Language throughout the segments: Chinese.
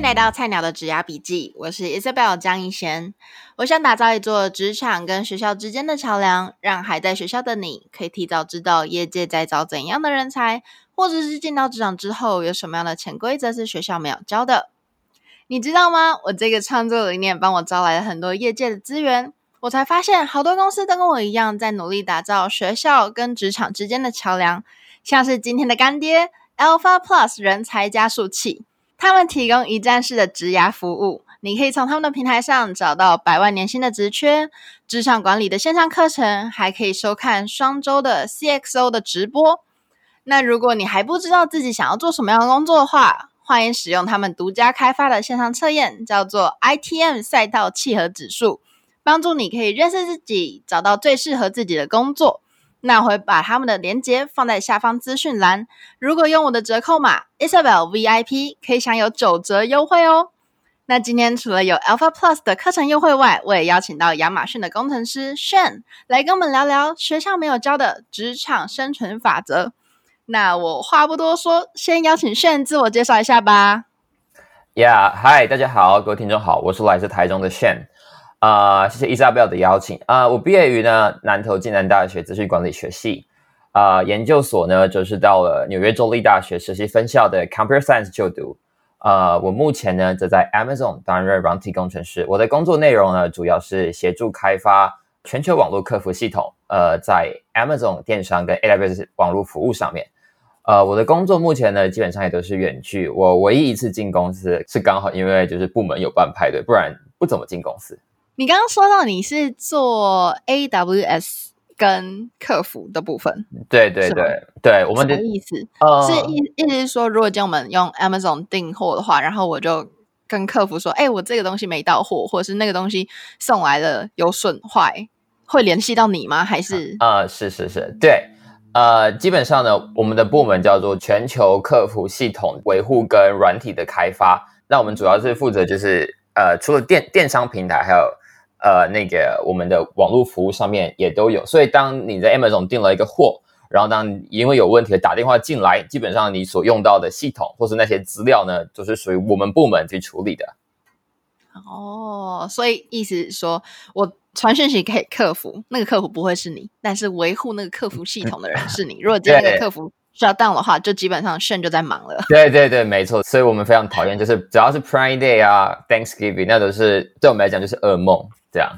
迎来到菜鸟的职涯笔记，我是 Isabel 江一贤。我想打造一座职场跟学校之间的桥梁，让还在学校的你可以提早知道业界在找怎样的人才，或者是进到职场之后有什么样的潜规则是学校没有教的。你知道吗？我这个创作理念帮我招来了很多业界的资源，我才发现好多公司都跟我一样，在努力打造学校跟职场之间的桥梁，像是今天的干爹 Alpha Plus 人才加速器。他们提供一站式的职涯服务，你可以从他们的平台上找到百万年薪的职缺、职场管理的线上课程，还可以收看双周的 CXO 的直播。那如果你还不知道自己想要做什么样的工作的话，欢迎使用他们独家开发的线上测验，叫做 ITM 赛道契合指数，帮助你可以认识自己，找到最适合自己的工作。那我会把他们的链接放在下方资讯栏。如果用我的折扣码 Isabel VIP，可以享有九折优惠哦。那今天除了有 Alpha Plus 的课程优惠外，我也邀请到亚马逊的工程师 shan 来跟我们聊聊学校没有教的职场生存法则。那我话不多说，先邀请 shan 自我介绍一下吧。Yeah，Hi，大家好，各位听众好，我是来自台中的 shan。啊、呃，谢谢 Isabel 的邀请啊、我毕业于呢南投暨南大学资讯管理学系啊、研究所呢就是到了纽约州立大学实习分校的 Computer Science 就读。啊、呃，我目前呢则在 Amazon 担任软体工程师。我的工作内容呢主要是协助开发全球网络客服系统。呃，在 Amazon 电商跟 AWS 网络服务上面。呃，我的工作目前呢基本上也都是远距。我唯一一次进公司是刚好因为就是部门有办派对，不然不怎么进公司。你刚刚说到你是做 AWS 跟客服的部分，对对对对，我们的意思、呃、是意意思是说，如果叫我们用 Amazon 订货的话，然后我就跟客服说，哎，我这个东西没到货，或者是那个东西送来了有损坏，会联系到你吗？还是？啊、呃，是是是，对，呃，基本上呢，我们的部门叫做全球客服系统维护跟软体的开发，那我们主要是负责就是呃，除了电电商平台，还有呃，那个我们的网络服务上面也都有，所以当你在 Amazon 订了一个货，然后当因为有问题打电话进来，基本上你所用到的系统或是那些资料呢，就是属于我们部门去处理的。哦，所以意思是说我传讯息给客服，那个客服不会是你，但是维护那个客服系统的人是你。如果今天那个客服需要 down 的话，就基本上 Shane 就在忙了。对对对，没错。所以我们非常讨厌，就是只要是 Prime Day 啊，Thanksgiving，那都是对我们来讲就是噩梦。这样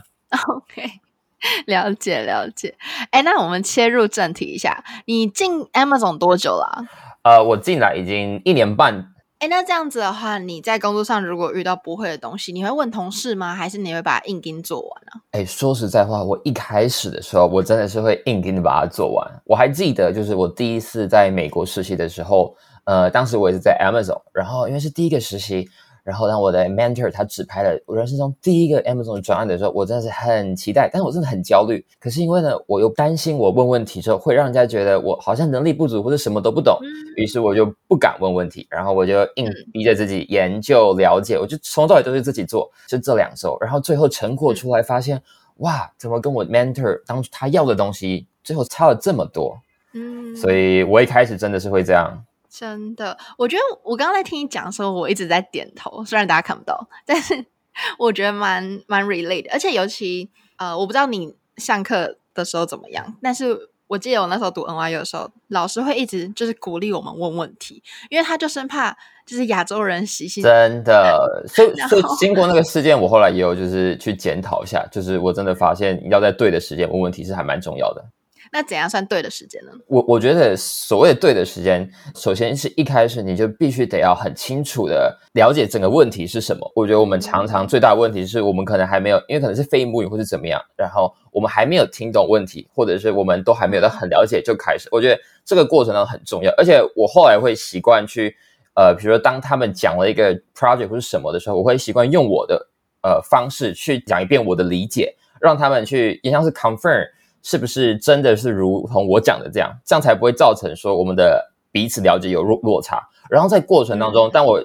，OK，了解了解。哎，那我们切入正题一下，你进 Amazon 多久了啊？呃，我进来已经一年半。哎，那这样子的话，你在工作上如果遇到不会的东西，你会问同事吗？还是你会把硬钉做完呢？哎，说实在话，我一开始的时候，我真的是会硬钉的把它做完。我还记得，就是我第一次在美国实习的时候，呃，当时我也是在 Amazon，然后因为是第一个实习。然后当我的 mentor 他指派了我人生中第一个 Amazon 专案的时候，我真的是很期待，但是我真的很焦虑。可是因为呢，我又担心我问问题之后会让人家觉得我好像能力不足或者什么都不懂，于是我就不敢问问题，然后我就硬逼着自己研究了解，我就从头到尾都是自己做，就这两周，然后最后成果出来发现，哇，怎么跟我 mentor 当初他要的东西最后差了这么多？嗯，所以我一开始真的是会这样。真的，我觉得我刚刚在听你讲的时候，我一直在点头，虽然大家看不到，但是 我觉得蛮蛮 relate 的。而且尤其呃，我不知道你上课的时候怎么样，但是我记得我那时候读 NYU 的时候，老师会一直就是鼓励我们问问题，因为他就生怕就是亚洲人习性。真的，所以所以经过那个事件，我后来也有就是去检讨一下，就是我真的发现要在对的时间问问题是还蛮重要的。那怎样算对的时间呢？我我觉得所谓的对的时间，首先是一开始你就必须得要很清楚的了解整个问题是什么。我觉得我们常常最大的问题是我们可能还没有，因为可能是非母语或是怎么样，然后我们还没有听懂问题，或者是我们都还没有到很了解就开始。我觉得这个过程呢很重要，而且我后来会习惯去，呃，比如说当他们讲了一个 project 或是什么的时候，我会习惯用我的呃方式去讲一遍我的理解，让他们去也像是 confirm。是不是真的是如同我讲的这样？这样才不会造成说我们的彼此了解有落落差。然后在过程当中，当我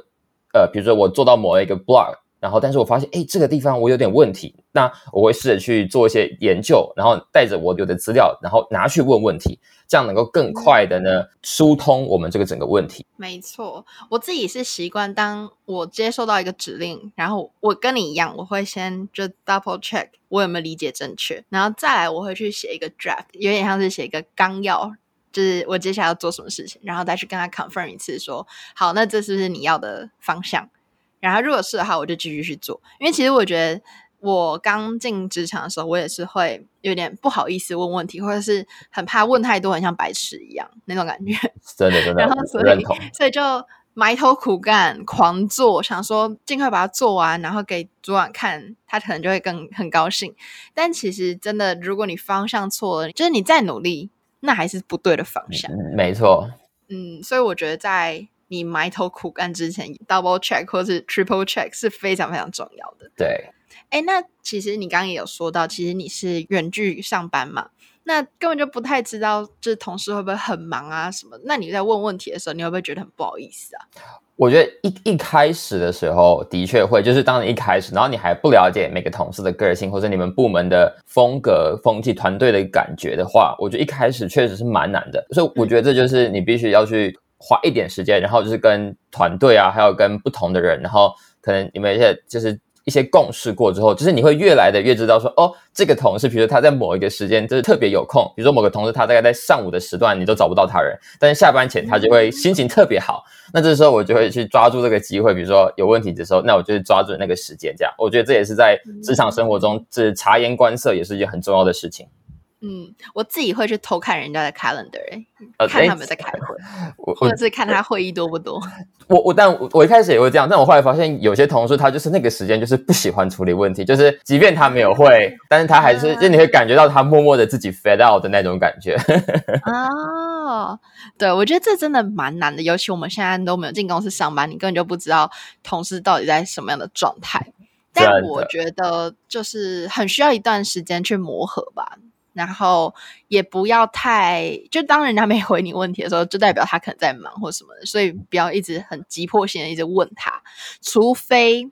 呃，比如说我做到某一个 blog 然后但是我发现，哎，这个地方我有点问题，那我会试着去做一些研究，然后带着我有的资料，然后拿去问问题，这样能够更快的呢疏通我们这个整个问题。没错，我自己是习惯，当我接收到一个指令，然后我跟你一样，我会先就 double check 我有没有理解正确，然后再来我会去写一个 draft，有点像是写一个纲要。就是我接下来要做什么事情，然后再去跟他 confirm 一次说，说好，那这是不是你要的方向？然后如果是的话，我就继续去做。因为其实我觉得，我刚进职场的时候，我也是会有点不好意思问问题，或者是很怕问太多，很像白痴一样那种感觉。真的真的。然后所以所以就埋头苦干，狂做，想说尽快把它做完，然后给主管看，他可能就会更很高兴。但其实真的，如果你方向错了，就是你再努力。那还是不对的方向。嗯，没错。嗯，所以我觉得在你埋头苦干之前，double check 或是 triple check 是非常非常重要的。对。哎，那其实你刚刚也有说到，其实你是远距上班嘛，那根本就不太知道，就是同事会不会很忙啊什么？那你在问问题的时候，你会不会觉得很不好意思啊？我觉得一一开始的时候的确会，就是当你一开始，然后你还不了解每个同事的个性，或者你们部门的风格、风气、团队的感觉的话，我觉得一开始确实是蛮难的。所以我觉得这就是你必须要去花一点时间，然后就是跟团队啊，还有跟不同的人，然后可能你们一些就是。一些共事过之后，就是你会越来的越知道说，哦，这个同事，比如说他在某一个时间就是特别有空，比如说某个同事他大概在上午的时段你都找不到他人，但是下班前他就会心情特别好，那这时候我就会去抓住这个机会，比如说有问题的时候，那我就去抓住那个时间，这样，我觉得这也是在职场生活中，这察言观色也是一件很重要的事情。嗯，我自己会去偷看人家的 calendar，欸，看他们在开会，我或者是看他会议多不多。我我但我我一开始也会这样，但我后来发现有些同事他就是那个时间就是不喜欢处理问题，就是即便他没有会，但是他还是就你会感觉到他默默的自己 fade out 的那种感觉。哦，对，我觉得这真的蛮难的，尤其我们现在都没有进公司上班，你根本就不知道同事到底在什么样的状态。但我觉得就是很需要一段时间去磨合吧。然后也不要太，就当人家没回你问题的时候，就代表他可能在忙或什么的，所以不要一直很急迫性的一直问他。除非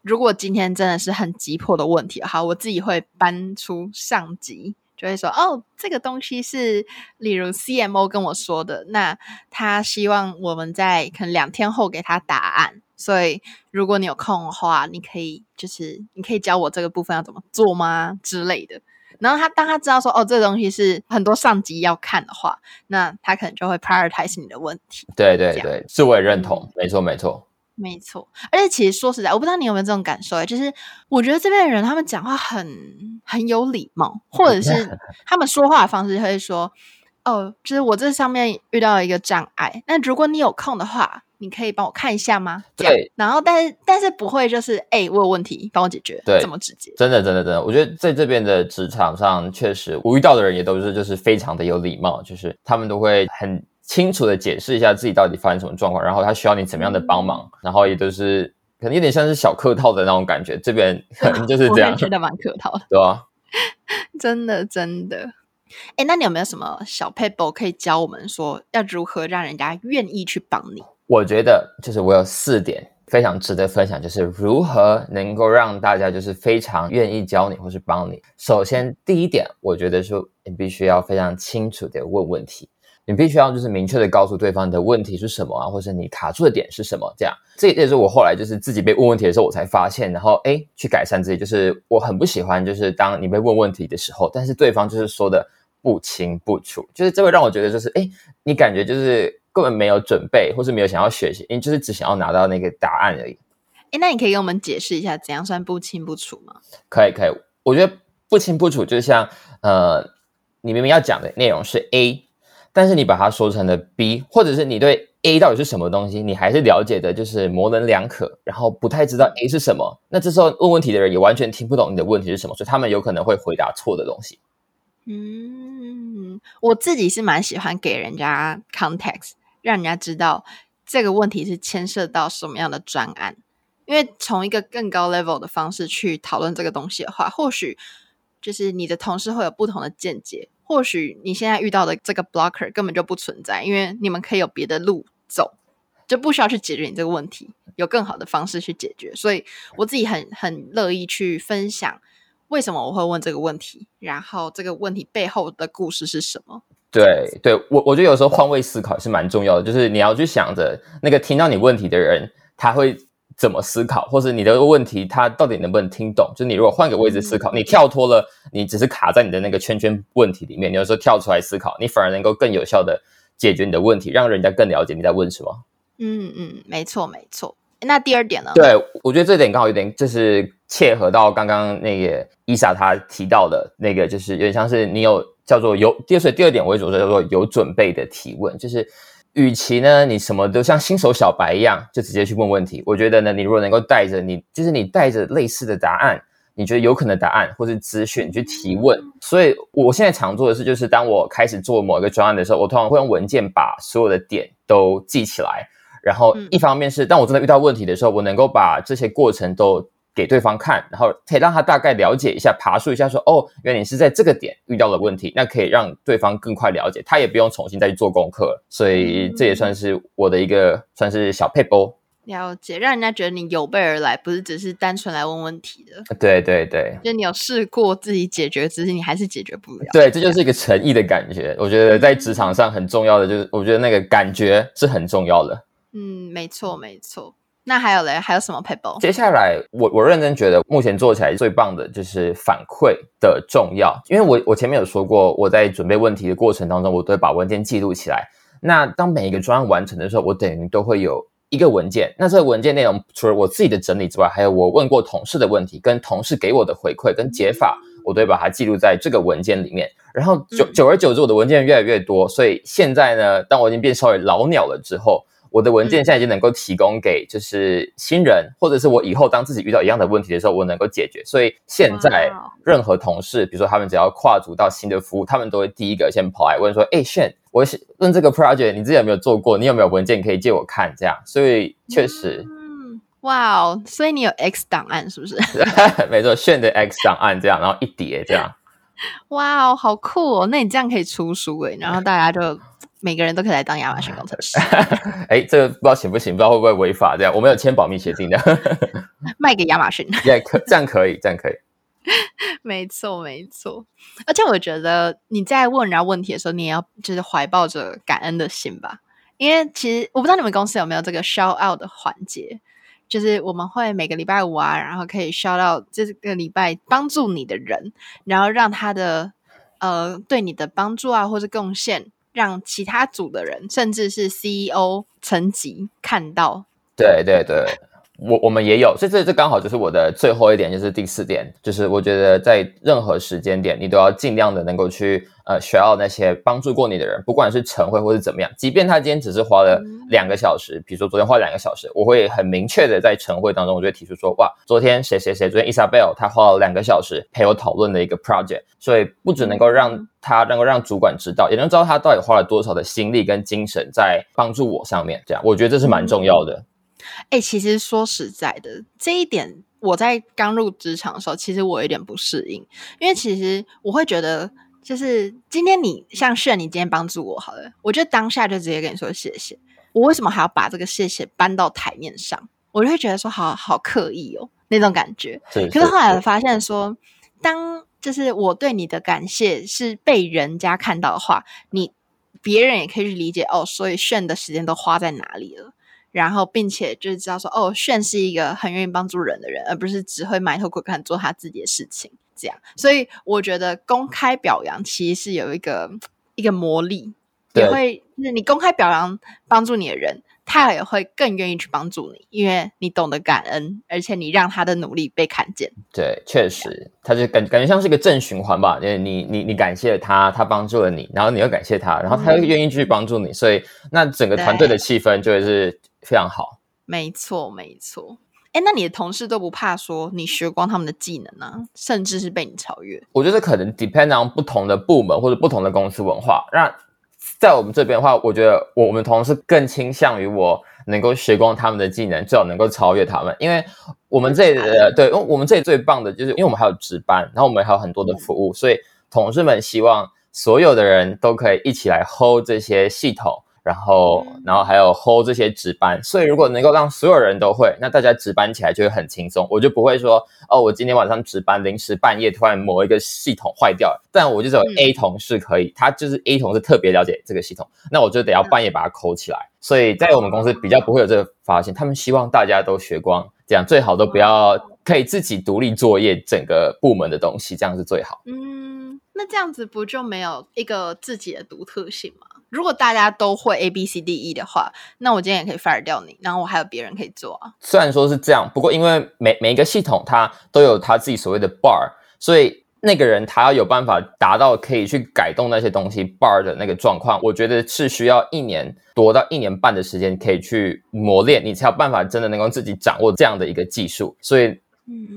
如果今天真的是很急迫的问题，好，我自己会搬出上级，就会说哦，这个东西是例如 CMO 跟我说的，那他希望我们在可能两天后给他答案，所以如果你有空的话，你可以就是你可以教我这个部分要怎么做吗之类的。然后他当他知道说哦，这个东西是很多上级要看的话，那他可能就会 prioritize 你的问题。对对对，是我也认同，嗯、没错没错没错。而且其实说实在，我不知道你有没有这种感受，就是我觉得这边的人他们讲话很很有礼貌，或者是 他们说话的方式会说哦，就是我这上面遇到了一个障碍，那如果你有空的话。你可以帮我看一下吗？对，然后但是但是不会就是哎、欸，我有问题，帮我解决，对，这么直接？真的真的真的，我觉得在这边的职场上，确实我遇到的人也都是就是非常的有礼貌，就是他们都会很清楚的解释一下自己到底发生什么状况，然后他需要你怎么样的帮忙，嗯、然后也都是可能有点像是小客套的那种感觉，这边 可能就是这样，我觉得蛮客套的，对吧、啊？真的真的，哎，那你有没有什么小撇步可以教我们说要如何让人家愿意去帮你？我觉得就是我有四点非常值得分享，就是如何能够让大家就是非常愿意教你或是帮你。首先，第一点，我觉得说你必须要非常清楚的问问题，你必须要就是明确的告诉对方你的问题是什么啊，或者你卡住的点是什么。这样，这也是我后来就是自己被问问题的时候，我才发现，然后诶去改善自己。就是我很不喜欢就是当你被问问题的时候，但是对方就是说的不清不楚，就是这会让我觉得就是诶你感觉就是。根本没有准备，或是没有想要学习，你就是只想要拿到那个答案而已。哎，那你可以给我们解释一下，怎样算不清不楚吗？可以，可以。我觉得不清不楚，就像呃，你明明要讲的内容是 A，但是你把它说成了 B，或者是你对 A 到底是什么东西，你还是了解的就是模棱两可，然后不太知道 A 是什么。那这时候问问题的人也完全听不懂你的问题是什么，所以他们有可能会回答错的东西。嗯，我自己是蛮喜欢给人家 context。让人家知道这个问题是牵涉到什么样的专案，因为从一个更高 level 的方式去讨论这个东西的话，或许就是你的同事会有不同的见解，或许你现在遇到的这个 blocker 根本就不存在，因为你们可以有别的路走。就不需要去解决你这个问题，有更好的方式去解决。所以我自己很很乐意去分享为什么我会问这个问题，然后这个问题背后的故事是什么。对，对我我觉得有时候换位思考是蛮重要的，就是你要去想着那个听到你问题的人他会怎么思考，或是你的问题他到底能不能听懂。就你如果换个位置思考，你跳脱了，你只是卡在你的那个圈圈问题里面，你有时候跳出来思考，你反而能够更有效的解决你的问题，让人家更了解你在问什么。嗯嗯，没错没错。那第二点呢？对，我觉得这点刚好有点就是切合到刚刚那个伊莎她提到的那个，就是有点像是你有。叫做有，第二，所以第二点我会说叫做有准备的提问，就是与其呢你什么都像新手小白一样就直接去问问题，我觉得呢你如果能够带着你，就是你带着类似的答案，你觉得有可能答案或是资讯去提问。所以我现在常做的事就是，当我开始做某一个专案的时候，我通常会用文件把所有的点都记起来，然后一方面是当我真的遇到问题的时候，我能够把这些过程都。给对方看，然后可以让他大概了解一下，爬树一下说，说哦，原来你是在这个点遇到了问题，那可以让对方更快了解，他也不用重新再去做功课，所以这也算是我的一个算是小撇步。了解，让人家觉得你有备而来，不是只是单纯来问问题的。对对对，就你有试过自己解决，只是你还是解决不了。对，这就是一个诚意的感觉。我觉得在职场上很重要的就是，我觉得那个感觉是很重要的。嗯，没错没错。那还有嘞？还有什么撇步？接下来，我我认真觉得，目前做起来最棒的就是反馈的重要。因为我我前面有说过，我在准备问题的过程当中，我都会把文件记录起来。那当每一个专案完成的时候，我等于都会有一个文件。那这个文件内容，除了我自己的整理之外，还有我问过同事的问题，跟同事给我的回馈跟解法，我都会把它记录在这个文件里面。然后久久而久之，我的文件越来越多，所以现在呢，当我已经变稍微老鸟了之后。我的文件现在已经能够提供给就是新人，嗯、或者是我以后当自己遇到一样的问题的时候，我能够解决。所以现在任何同事，比如说他们只要跨足到新的服务，他们都会第一个先跑来问说：“哎，Shane，我问这个 project，你自己有没有做过？你有没有文件可以借我看？”这样，所以确实，嗯，哇哦，所以你有 X 档案是不是？没错，Shane 的 X 档案这样，然后一叠这样。哇哦，好酷哦！那你这样可以出书诶，然后大家就。每个人都可以来当亚马逊工程师。哎，这个不知道行不行，不知道会不会违法。这样我们有签保密协定的。卖给亚马逊。也可这样可以，这样可以。没错，没错。而且我觉得你在问人家问题的时候，你也要就是怀抱着感恩的心吧。因为其实我不知道你们公司有没有这个 shout out 的环节，就是我们会每个礼拜五啊，然后可以 shout out 这个礼拜帮助你的人，然后让他的呃对你的帮助啊或者贡献。让其他组的人，甚至是 CEO 层级看到。对对对，我我们也有，所以这这刚好就是我的最后一点，就是第四点，就是我觉得在任何时间点，你都要尽量的能够去。呃，学到那些帮助过你的人，不管是晨会或是怎么样，即便他今天只是花了两个小时，比如说昨天花两个小时，我会很明确的在晨会当中，我就会提出说，哇，昨天谁谁谁，昨天 Isabel 他花了两个小时陪我讨论的一个 project，所以不只能够让他能够让主管知道，也能知道他到底花了多少的心力跟精神在帮助我上面，这样我觉得这是蛮重要的。哎、欸，其实说实在的，这一点我在刚入职场的时候，其实我有点不适应，因为其实我会觉得。就是今天你像炫，你今天帮助我好了，我就当下就直接跟你说谢谢。我为什么还要把这个谢谢搬到台面上？我就会觉得说好好刻意哦，那种感觉。可是后来我发现说，当就是我对你的感谢是被人家看到的话，你别人也可以去理解哦。所以炫的时间都花在哪里了？然后并且就是知道说哦，炫是一个很愿意帮助人的人，而不是只会埋头苦干做他自己的事情。这样，所以我觉得公开表扬其实是有一个一个魔力，也会就是你公开表扬帮助你的人，他也会更愿意去帮助你，因为你懂得感恩，而且你让他的努力被看见。对，确实，他就感感觉像是一个正循环吧，因为你你你感谢他，他帮助了你，然后你又感谢他，然后他又愿意继续帮助你，嗯、所以那整个团队的气氛就会是非常好。没错，没错。哎，那你的同事都不怕说你学光他们的技能呢、啊？甚至是被你超越？我觉得可能 depend on 不同的部门或者不同的公司文化。那在我们这边的话，我觉得我们同事更倾向于我能够学光他们的技能，最好能够超越他们。因为我们这里的对，因为我们这里最棒的就是，因为我们还有值班，然后我们还有很多的服务，所以同事们希望所有的人都可以一起来 hold 这些系统。然后，然后还有 hold 这些值班，所以如果能够让所有人都会，那大家值班起来就会很轻松。我就不会说，哦，我今天晚上值班，临时半夜突然某一个系统坏掉了，但我就只有 A 同事可以，他就是 A 同事特别了解这个系统，那我就得要半夜把它抠起来。所以在我们公司比较不会有这个发现，他们希望大家都学光，这样最好都不要可以自己独立作业整个部门的东西，这样是最好。嗯，那这样子不就没有一个自己的独特性吗？如果大家都会 A B C D E 的话，那我今天也可以 fire 掉你，然后我还有别人可以做啊。虽然说是这样，不过因为每每一个系统它都有它自己所谓的 bar，所以那个人他要有办法达到可以去改动那些东西 bar 的那个状况，我觉得是需要一年多到一年半的时间可以去磨练，你才有办法真的能够自己掌握这样的一个技术，所以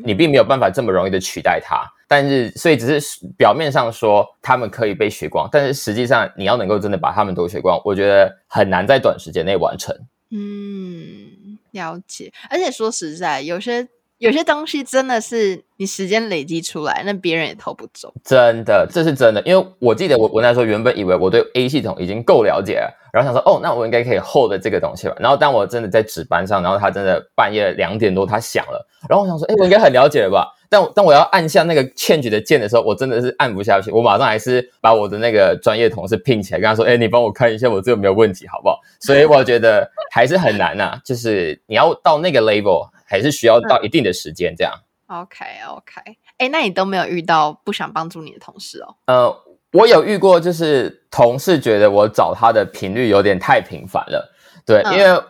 你并没有办法这么容易的取代它。但是，所以只是表面上说他们可以被学光，但是实际上你要能够真的把他们都学光，我觉得很难在短时间内完成。嗯，了解。而且说实在，有些有些东西真的是你时间累积出来，那别人也偷不走。真的，这是真的。因为我记得我我那时候原本以为我对 A 系统已经够了解了，然后想说哦，那我应该可以 hold 这个东西吧。然后当我真的在值班上，然后他真的半夜两点多他响了，然后我想说，哎，我应该很了解了吧？但当我要按下那个 change 的键的时候，我真的是按不下去。我马上还是把我的那个专业同事聘起来，跟他说：“哎，你帮我看一下我这有没有问题，好不好？”所以我觉得还是很难呐、啊，就是你要到那个 level，还是需要到一定的时间这样。OK OK，哎，那你都没有遇到不想帮助你的同事哦？呃，我有遇过，就是同事觉得我找他的频率有点太频繁了，对，嗯、因为。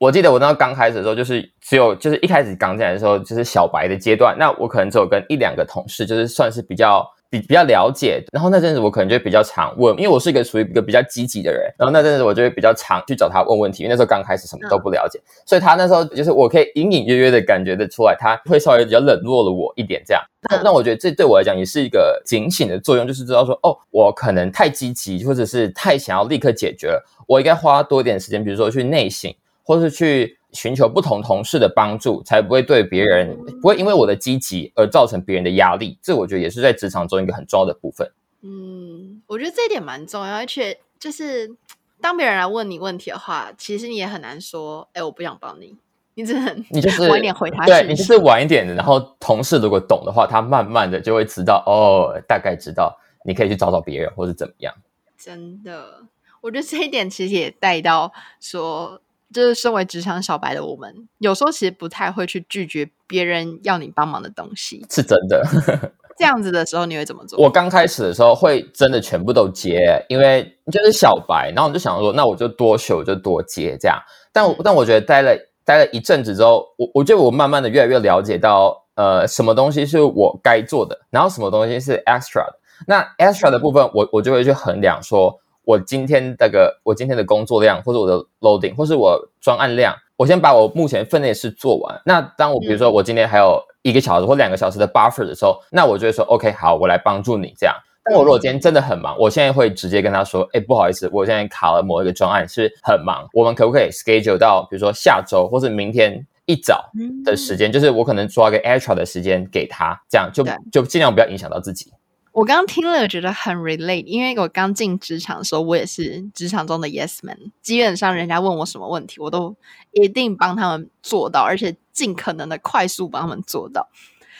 我记得我那时候刚开始的时候，就是只有就是一开始刚进来的时候，就是小白的阶段。那我可能只有跟一两个同事，就是算是比较比比较了解。然后那阵子我可能就比较常问，因为我是一个属于一个比较积极的人。然后那阵子我就会比较常去找他问问题，因为那时候刚开始什么都不了解，所以他那时候就是我可以隐隐约约的感觉得出来，他会稍微比较冷落了我一点这样。那那我觉得这对我来讲也是一个警醒的作用，就是知道说哦，我可能太积极，或者是太想要立刻解决了，我应该花多一点时间，比如说去内省。或是去寻求不同同事的帮助，才不会对别人不会因为我的积极而造成别人的压力。这我觉得也是在职场中一个很重要的部分。嗯，我觉得这一点蛮重要，而且就是当别人来问你问题的话，其实你也很难说，哎，我不想帮你，你只能你就是晚一点回他。对，你就是晚一点的，然后同事如果懂的话，他慢慢的就会知道，哦，大概知道你可以去找找别人或是怎么样。真的，我觉得这一点其实也带到说。就是身为职场小白的我们，有时候其实不太会去拒绝别人要你帮忙的东西，是真的。这样子的时候，你会怎么做？我刚开始的时候会真的全部都接，因为就是小白，然后我就想说，那我就多学，我就多接这样。但我但我觉得待了待了一阵子之后，我我觉得我慢慢的越来越了解到，呃，什么东西是我该做的，然后什么东西是 extra 的。那 extra 的部分，我我就会去衡量说。我今天这个，我今天的工作量，或者我的 loading，或是我专案量，我先把我目前分内的事做完。那当我比如说我今天还有一个小时或两个小时的 buffer 的时候，那我就会说 OK，好，我来帮助你这样。但我如果今天真的很忙，我现在会直接跟他说，哎，不好意思，我现在卡了某一个专案，是很忙，我们可不可以 schedule 到比如说下周或是明天一早的时间，就是我可能抓个 extra 的时间给他，这样就就尽量不要影响到自己。我刚刚听了，觉得很 relate，因为我刚进职场的时候，我也是职场中的 yes man。基本上，人家问我什么问题，我都一定帮他们做到，而且尽可能的快速帮他们做到。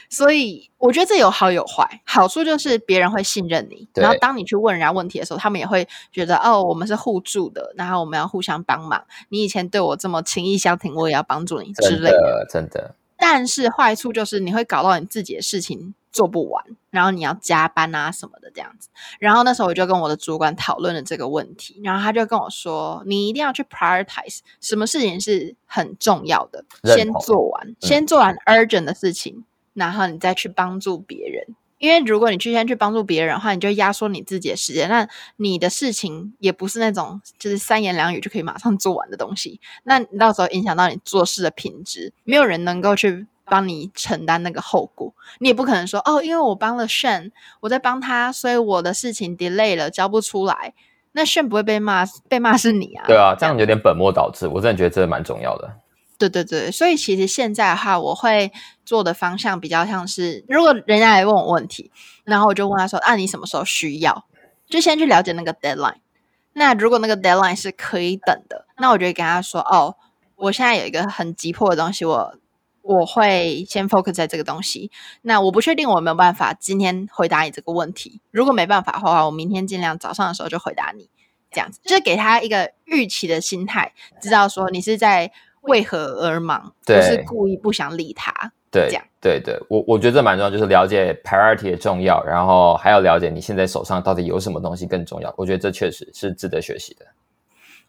所以，我觉得这有好有坏。好处就是别人会信任你，然后当你去问人家问题的时候，他们也会觉得哦，我们是互助的，然后我们要互相帮忙。你以前对我这么情意相挺，我也要帮助你之类的，真的。真的。但是坏处就是你会搞到你自己的事情做不完，然后你要加班啊什么的这样子。然后那时候我就跟我的主管讨论了这个问题，然后他就跟我说：“你一定要去 prioritize 什么事情是很重要的，先做完，嗯、先做完 urgent 的事情，然后你再去帮助别人。因为如果你去先去帮助别人的话，你就压缩你自己的时间，那你的事情也不是那种就是三言两语就可以马上做完的东西。那你到时候影响到你做事的品质，没有人能够去。”帮你承担那个后果，你也不可能说哦，因为我帮了 Shane，我在帮他，所以我的事情 delay 了，交不出来。那 Shane 不会被骂，被骂是你啊。对啊，这样有点本末倒置。我真的觉得这蛮重要的。对对对，所以其实现在的话，我会做的方向比较像是，如果人家来问我问题，然后我就问他说：“啊，你什么时候需要？”就先去了解那个 deadline。那如果那个 deadline 是可以等的，那我就会跟他说：“哦，我现在有一个很急迫的东西，我我会先 focus 在这个东西。那我不确定我有没有办法今天回答你这个问题。如果没办法的话，我明天尽量早上的时候就回答你。这样子就是给他一个预期的心态，知道说你是在为何而忙，不是故意不想理他。”对，这样对对，我我觉得这蛮重要，就是了解 priority 的重要，然后还要了解你现在手上到底有什么东西更重要。我觉得这确实是值得学习的。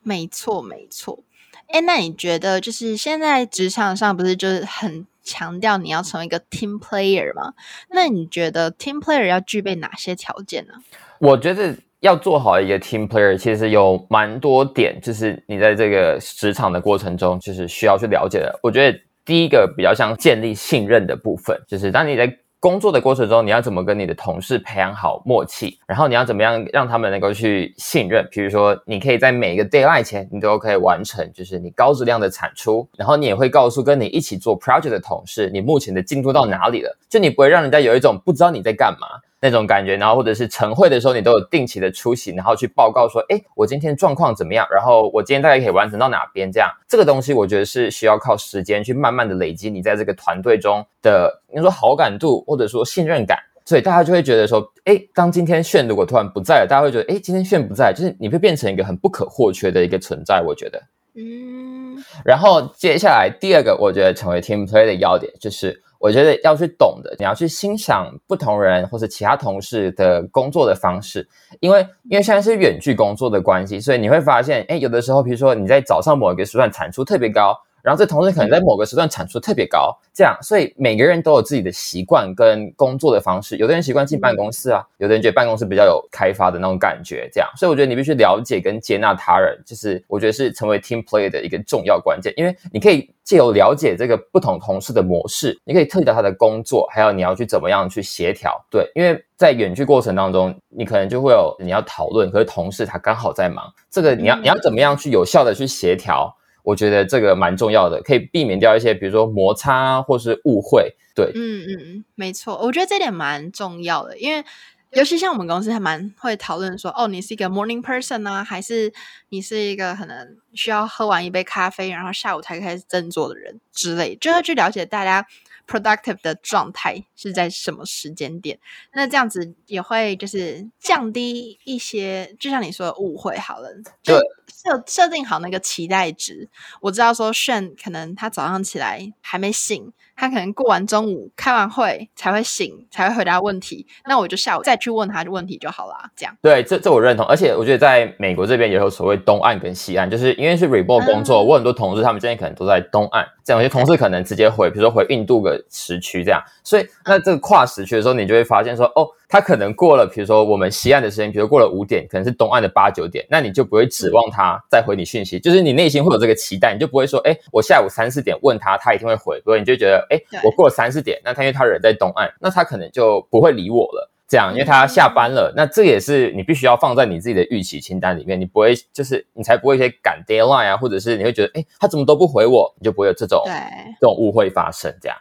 没错，没错。哎，那你觉得就是现在职场上不是就是很强调你要成为一个 team player 吗？那你觉得 team player 要具备哪些条件呢？我觉得要做好一个 team player，其实有蛮多点，就是你在这个职场的过程中，就是需要去了解的。我觉得。第一个比较像建立信任的部分，就是当你在工作的过程中，你要怎么跟你的同事培养好默契，然后你要怎么样让他们能够去信任。比如说，你可以在每一个 d a y l i n e 前，你都可以完成，就是你高质量的产出，然后你也会告诉跟你一起做 project 的同事，你目前的进度到哪里了，就你不会让人家有一种不知道你在干嘛。那种感觉，然后或者是晨会的时候，你都有定期的出席，然后去报告说，哎，我今天状况怎么样？然后我今天大概可以完成到哪边？这样，这个东西我觉得是需要靠时间去慢慢的累积你在这个团队中的，你说好感度或者说信任感，所以大家就会觉得说，哎，当今天炫如果突然不在了，大家会觉得，哎，今天炫不在，就是你会变成一个很不可或缺的一个存在，我觉得。嗯。然后接下来第二个，我觉得成为 team player 的要点就是。我觉得要去懂的，你要去欣赏不同人或者其他同事的工作的方式，因为因为现在是远距工作的关系，所以你会发现，哎，有的时候，比如说你在早上某一个时段产出特别高。然后这同时可能在某个时段产出特别高，这样，所以每个人都有自己的习惯跟工作的方式。有的人习惯进办公室啊，有的人觉得办公室比较有开发的那种感觉，这样。所以我觉得你必须了解跟接纳他人，就是我觉得是成为 team player 的一个重要关键。因为你可以借由了解这个不同同事的模式，你可以特定他的工作，还有你要去怎么样去协调。对，因为在远距过程当中，你可能就会有你要讨论，可是同事他刚好在忙，这个你要你要怎么样去有效的去协调？我觉得这个蛮重要的，可以避免掉一些，比如说摩擦或是误会。对，嗯嗯，没错，我觉得这点蛮重要的，因为尤其像我们公司还蛮会讨论说，哦，你是一个 morning person 啊，还是你是一个可能需要喝完一杯咖啡，然后下午才开始振作的人之类，就要去了解大家 productive 的状态是在什么时间点。那这样子也会就是降低一些，就像你说的误会。好了，就。设设定好那个期待值，我知道说炫可能他早上起来还没醒，他可能过完中午开完会才会醒，才会回答问题。那我就下午再去问他的问题就好了，这样。对，这这我认同。而且我觉得在美国这边也有所谓东岸跟西岸，就是因为是 remote 工作，嗯、我很多同事他们今天可能都在东岸，这样有些同事可能直接回，比如说回印度个时区这样。所以那这个跨时区的时候，你就会发现说，哦。他可能过了，比如说我们西岸的时间，比如过了五点，可能是东岸的八九点，那你就不会指望他再回你讯息，就是你内心会有这个期待，你就不会说，哎，我下午三四点问他，他一定会回，不过你就觉得，哎，我过了三四点，那他因为他人在东岸，那他可能就不会理我了，这样，因为他下班了，那这也是你必须要放在你自己的预期清单里面，你不会就是你才不会一些赶 deadline 啊，或者是你会觉得，哎，他怎么都不回我，你就不会有这种对这种误会发生，这样。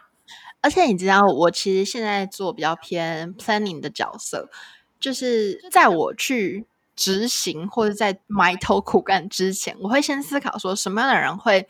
而且你知道，我其实现在做比较偏 planning 的角色，就是在我去执行或者在埋头苦干之前，我会先思考说什么样的人会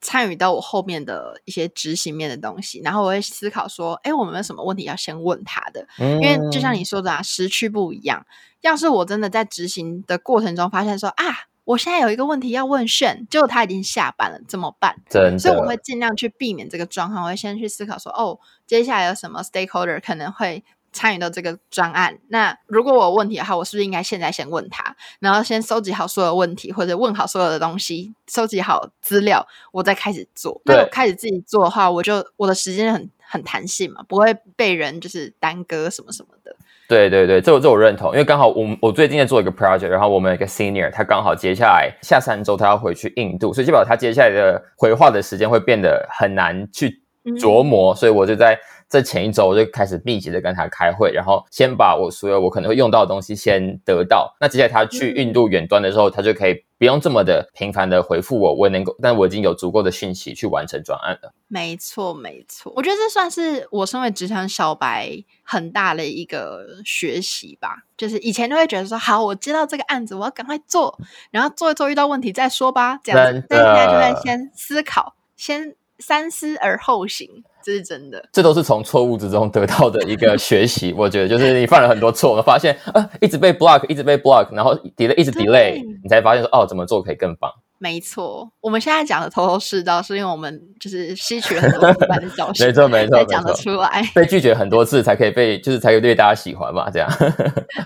参与到我后面的一些执行面的东西，然后我会思考说，哎，我们有什么问题要先问他的？因为就像你说的啊，时区不一样。要是我真的在执行的过程中发现说啊。我现在有一个问题要问炫，结果他已经下班了，怎么办？真。所以我会尽量去避免这个状况。我会先去思考说，哦，接下来有什么 stakeholder 可能会参与到这个专案？那如果我有问题的话，我是不是应该现在先问他，然后先收集好所有问题，或者问好所有的东西，收集好资料，我再开始做。那我开始自己做的话，我就我的时间很很弹性嘛，不会被人就是耽搁什么什么的。对对对，这我这我认同，因为刚好我我最近在做一个 project，然后我们有一个 senior，他刚好接下来下三周他要回去印度，所以基本上他接下来的回话的时间会变得很难去琢磨，嗯、所以我就在在前一周我就开始密集的跟他开会，然后先把我所有我可能会用到的东西先得到。那接下来他去印度远端的时候，他就可以。不用这么的频繁的回复我，我能够，但我已经有足够的讯息去完成专案了。没错，没错，我觉得这算是我身为职场小白很大的一个学习吧。就是以前都会觉得说，好，我接到这个案子，我要赶快做，然后做一做，遇到问题再说吧，这样子。但现在就在先思考，先三思而后行。这是真的，这都是从错误之中得到的一个 学习。我觉得就是你犯了很多错，我发现啊，一直被 block，一直被 block，然后 delay，一直 delay，你才发现说哦，怎么做可以更棒。没错，我们现在讲的头头是道，是因为我们就是吸取了很多伙伴的教 训，没错没错，才讲得出来。被拒绝很多次才可以被，就是才有对大家喜欢嘛，这样。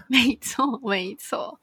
没 错没错。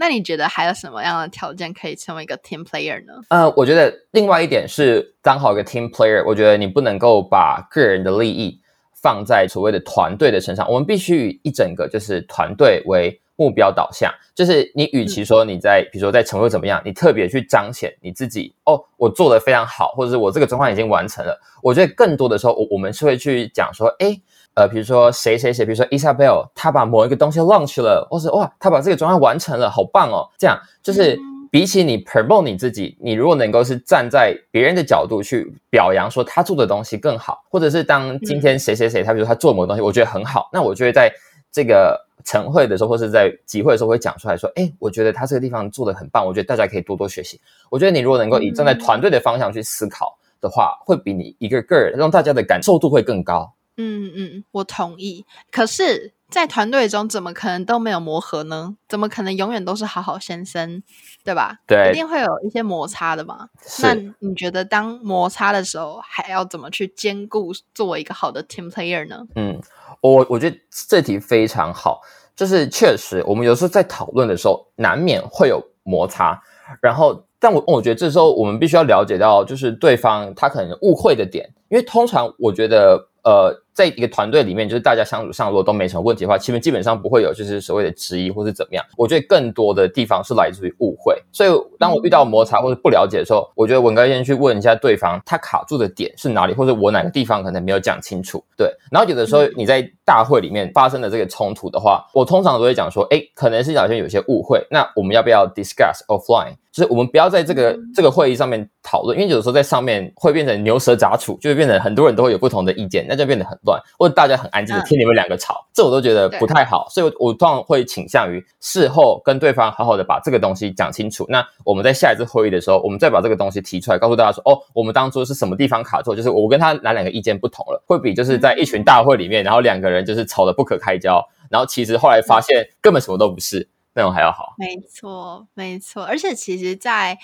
那你觉得还有什么样的条件可以成为一个 team player 呢？呃，我觉得另外一点是当好一个 team player，我觉得你不能够把个人的利益放在所谓的团队的身上，我们必须以一整个就是团队为目标导向。就是你与其说你在、嗯、比如说在成就怎么样，你特别去彰显你自己哦，我做的非常好，或者是我这个专案已经完成了。我觉得更多的时候，我我们是会去讲说，哎呃，比如说谁谁谁，比如说 Isabel，他把某一个东西 launch 了，或是哇，他把这个专案完成了，好棒哦！这样就是比起你 promote 你自己，你如果能够是站在别人的角度去表扬说他做的东西更好，或者是当今天谁谁谁，他比如说他做某个东西，我觉得很好，那我就会在这个晨会的时候，或是在集会的时候会讲出来说，哎，我觉得他这个地方做的很棒，我觉得大家可以多多学习。我觉得你如果能够以站在团队的方向去思考的话，会比你一个个人让大家的感受度会更高。嗯嗯，我同意。可是，在团队中，怎么可能都没有磨合呢？怎么可能永远都是好好先生，对吧？对，一定会有一些摩擦的嘛。那你觉得，当摩擦的时候，还要怎么去兼顾作为一个好的 team player 呢？嗯，我我觉得这题非常好。就是确实，我们有时候在讨论的时候，难免会有摩擦。然后，但我我觉得这时候我们必须要了解到，就是对方他可能误会的点，因为通常我觉得，呃。在一个团队里面，就是大家相处上如果都没什么问题的话，其实基本上不会有就是所谓的质疑或是怎么样。我觉得更多的地方是来自于误会。所以当我遇到摩擦或者不了解的时候，我觉得我应该先去问一下对方，他卡住的点是哪里，或者我哪个地方可能没有讲清楚。对，然后有的时候你在大会里面发生的这个冲突的话，我通常都会讲说，哎，可能是好像有些误会，那我们要不要 discuss offline？就是我们不要在这个这个会议上面讨论，因为有的时候在上面会变成牛舌杂处，就会变成很多人都会有不同的意见，那就变得很乱。或者大家很安静的听你们两个吵，嗯、这我都觉得不太好，所以我，我通常会倾向于事后跟对方好好的把这个东西讲清楚。那我们在下一次会议的时候，我们再把这个东西提出来，告诉大家说，哦，我们当初是什么地方卡错，就是我跟他哪两个意见不同了，会比就是在一群大会里面，然后两个人就是吵得不可开交，然后其实后来发现根本什么都不是，那种还要好。没错，没错，而且其实在，在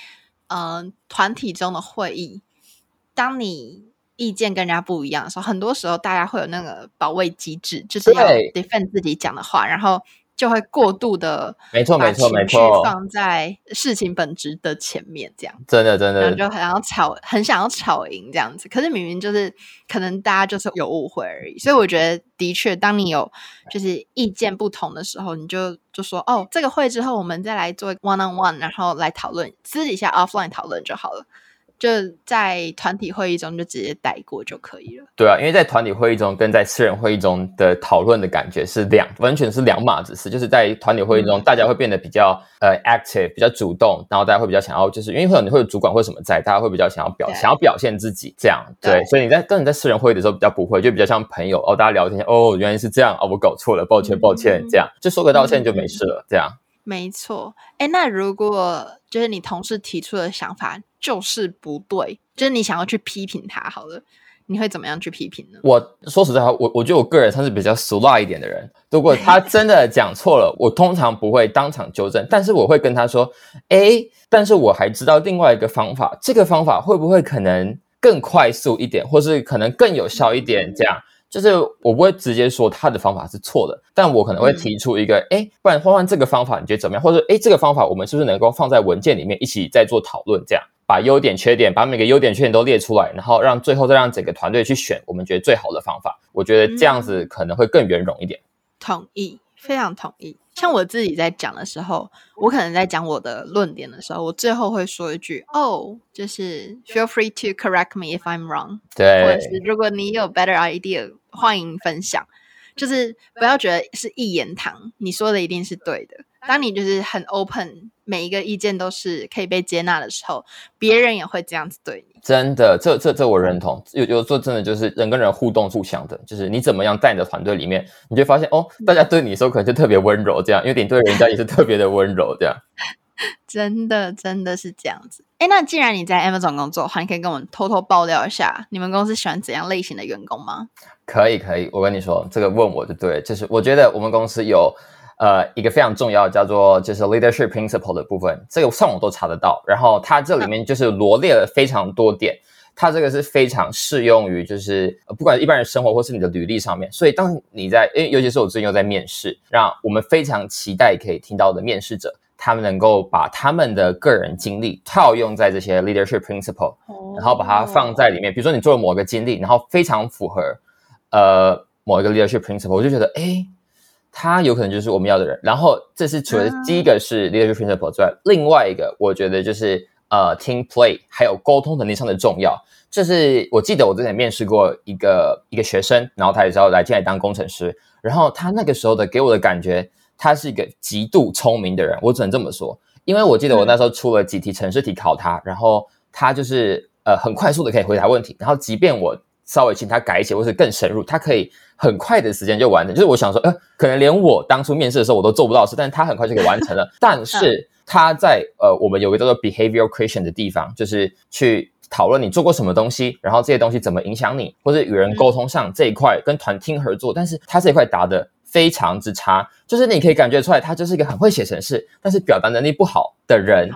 嗯团体中的会议，当你。意见跟人家不一样的时候，很多时候大家会有那个保卫机制，就是要 defend 自己讲的话，然后就会过度的没错没错没错放在事情本质的前面，这样真的真的，然后就很想要吵，很想要吵赢这样子。可是明明就是可能大家就是有误会而已，所以我觉得的确，当你有就是意见不同的时候，你就就说哦，这个会之后我们再来做 one on one，然后来讨论，私底下 offline 讨论就好了。就在团体会议中就直接带过就可以了。对啊，因为在团体会议中跟在私人会议中的讨论的感觉是两，完全是两码子事。就是在团体会议中，大家会变得比较呃 active，比较主动，然后大家会比较想要，就是因为会有你会有主管或什么在，大家会比较想要表想要表现自己这样。对，对所以你在跟你在私人会议的时候比较不会，就比较像朋友哦，大家聊天哦，原来是这样哦，我搞错了，抱歉抱歉，这样就说个道歉就没事了，这样。没错，哎，那如果就是你同事提出的想法就是不对，就是你想要去批评他，好了，你会怎么样去批评呢？我说实在话，我我觉得我个人算是比较俗辣一点的人。如果他 真的讲错了，我通常不会当场纠正，但是我会跟他说，哎，但是我还知道另外一个方法，这个方法会不会可能更快速一点，或是可能更有效一点，这样。就是我不会直接说他的方法是错的，但我可能会提出一个，哎、嗯，不然换换这个方法，你觉得怎么样？或者，哎，这个方法我们是不是能够放在文件里面一起再做讨论？这样把优点、缺点，把每个优点、缺点都列出来，然后让最后再让整个团队去选我们觉得最好的方法。我觉得这样子可能会更圆融一点。同意，非常同意。像我自己在讲的时候，我可能在讲我的论点的时候，我最后会说一句：“哦，就是 feel free to correct me if I'm wrong。”对，或者是如果你有 better idea，欢迎分享。就是不要觉得是一言堂，你说的一定是对的。当你就是很 open，每一个意见都是可以被接纳的时候，别人也会这样子对你。真的，这这这我认同。有有时候真的就是人跟人互动互相的，就是你怎么样在你的团队里面，你就发现哦，大家对你的时候可能就特别温柔，这样，因为你对人家也是特别的温柔，这样。真的真的是这样子。哎，那既然你在 Amazon 工作的话，你可以跟我们偷偷爆料一下，你们公司喜欢怎样类型的员工吗？可以可以，我跟你说，这个问我就对，就是我觉得我们公司有。呃，一个非常重要叫做就是 leadership principle 的部分，这个上网都查得到。然后它这里面就是罗列了非常多点，它这个是非常适用于就是不管一般人生活或是你的履历上面。所以当你在，因为尤其是我最近又在面试，让我们非常期待可以听到的面试者，他们能够把他们的个人经历套用在这些 leadership principle，然后把它放在里面。比如说你做了某一个经历，然后非常符合呃某一个 leadership principle，我就觉得哎。他有可能就是我们要的人，然后这是除了第一个是 leadership principle 之外，嗯、另外一个我觉得就是呃 team play 还有沟通能力上的重要。这是我记得我之前面试过一个一个学生，然后他也是要来进来当工程师，然后他那个时候的给我的感觉，他是一个极度聪明的人，我只能这么说，因为我记得我那时候出了几题城市题考他，然后他就是呃很快速的可以回答问题，然后即便我稍微请他改写或是更深入，他可以。很快的时间就完成，就是我想说，呃，可能连我当初面试的时候我都做不到的事，但是他很快就给完成了。但是他在呃，我们有一个叫做 behavioral question 的地方，就是去讨论你做过什么东西，然后这些东西怎么影响你，或者与人沟通上这一块跟团听合作，但是他这一块答的非常之差，就是你可以感觉出来，他就是一个很会写程式，但是表达能力不好的人。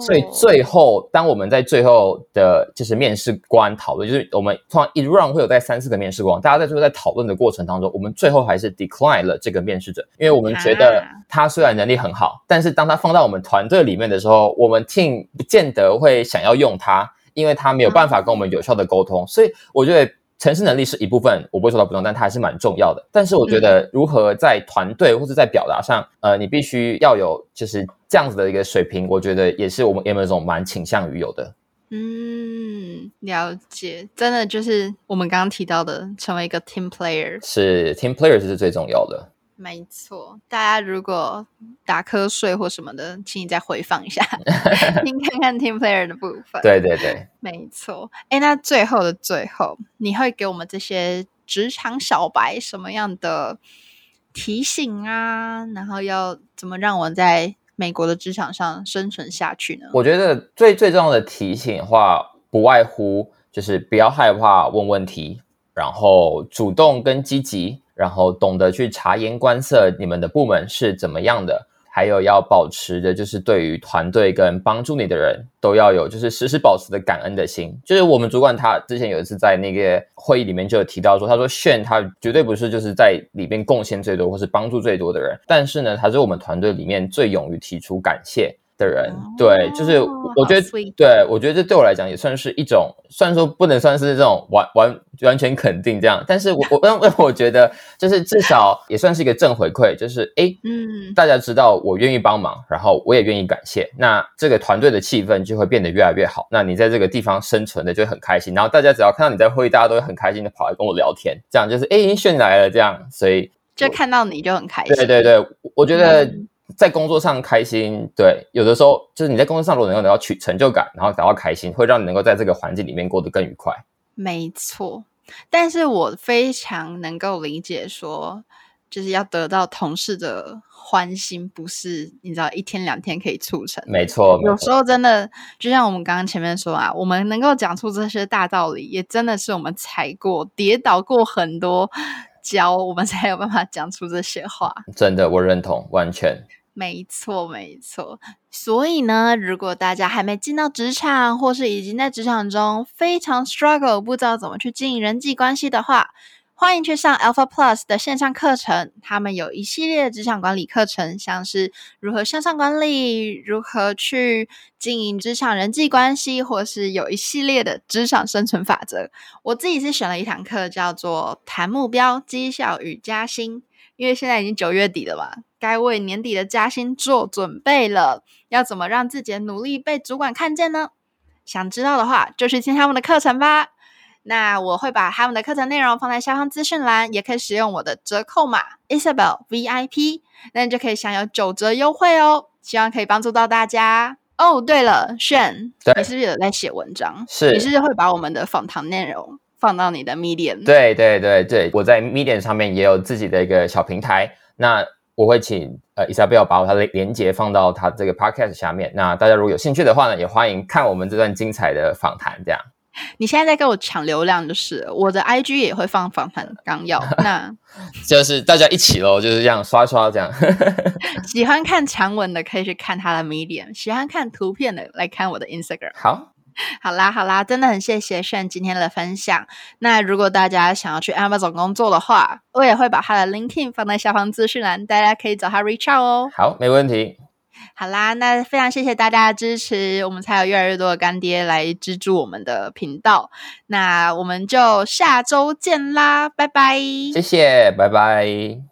所以最后，当我们在最后的就是面试官讨论，就是我们通常一 round 会有在三四个面试官，大家在最后在讨论的过程当中，我们最后还是 decline 了这个面试者，因为我们觉得他虽然能力很好，但是当他放到我们团队里面的时候，我们 team 不见得会想要用他，因为他没有办法跟我们有效的沟通。所以我觉得。程式能力是一部分，我不会说它不重要，但它还是蛮重要的。但是我觉得，如何在团队或者在表达上，呃，你必须要有就是这样子的一个水平，我觉得也是我们 Amazon 蛮倾向于有的。嗯，了解，真的就是我们刚刚提到的，成为一个 team player，是 team player 是最重要的。没错，大家如果打瞌睡或什么的，请你再回放一下，听看看 team player 的部分。对对对，没错。哎，那最后的最后，你会给我们这些职场小白什么样的提醒啊？然后要怎么让我在美国的职场上生存下去呢？我觉得最最重要的提醒的话，不外乎就是不要害怕问问题，然后主动跟积极。然后懂得去察言观色，你们的部门是怎么样的？还有要保持的，就是对于团队跟帮助你的人都要有，就是时时保持的感恩的心。就是我们主管他之前有一次在那个会议里面就有提到说，他说炫他绝对不是就是在里面贡献最多或是帮助最多的人，但是呢，他是我们团队里面最勇于提出感谢。的人，对，就是我觉得，对，我觉得这对我来讲也算是一种，虽然说不能算是这种完完完全肯定这样，但是我我因为我觉得，就是至少也算是一个正回馈，就是哎，嗯，大家知道我愿意帮忙，然后我也愿意感谢，那这个团队的气氛就会变得越来越好，那你在这个地方生存的就很开心，然后大家只要看到你在会议，大家都会很开心的跑来跟我聊天，这样就是哎，炫来了这样，所以就看到你就很开心，对对对，我觉得。嗯在工作上开心，对，有的时候就是你在工作上如果能够得到取成就感，然后感到开心，会让你能够在这个环境里面过得更愉快。没错，但是我非常能够理解说，就是要得到同事的欢心，不是你知道一天两天可以促成。没错，有时候真的就像我们刚刚前面说啊，我们能够讲出这些大道理，也真的是我们踩过、跌倒过很多跤，我们才有办法讲出这些话。真的，我认同，完全。没错，没错。所以呢，如果大家还没进到职场，或是已经在职场中非常 struggle，不知道怎么去经营人际关系的话，欢迎去上 Alpha Plus 的线上课程。他们有一系列的职场管理课程，像是如何向上管理，如何去经营职场人际关系，或是有一系列的职场生存法则。我自己是选了一堂课，叫做“谈目标、绩效与加薪”。因为现在已经九月底了嘛。该为年底的加薪做准备了。要怎么让自己的努力被主管看见呢？想知道的话，就去听他们的课程吧。那我会把他们的课程内容放在下方资讯栏，也可以使用我的折扣码 Isabel VIP，那你就可以享有九折优惠哦。希望可以帮助到大家。哦，对了，炫，你是不是有在写文章？是，你是不是会把我们的访谈内容放到你的 Medium？对对对对，我在 Medium 上面也有自己的一个小平台。那我会请呃 Isabel 把我他的连接放到他这个 Podcast 下面。那大家如果有兴趣的话呢，也欢迎看我们这段精彩的访谈。这样。你现在在跟我抢流量，就是我的 IG 也会放访谈纲要，那就是大家一起喽，就是这样刷刷这样。喜欢看长文的可以去看他的 Medium，喜欢看图片的来看我的 Instagram。好，好啦好啦，真的很谢谢 Shane 今天的分享。那如果大家想要去 Amazon 工作的话，我也会把他的 LinkedIn 放在下方资讯栏，大家可以找他 reach out 哦。好，没问题。好啦，那非常谢谢大家的支持，我们才有越来越多的干爹来资助我们的频道。那我们就下周见啦，拜拜！谢谢，拜拜。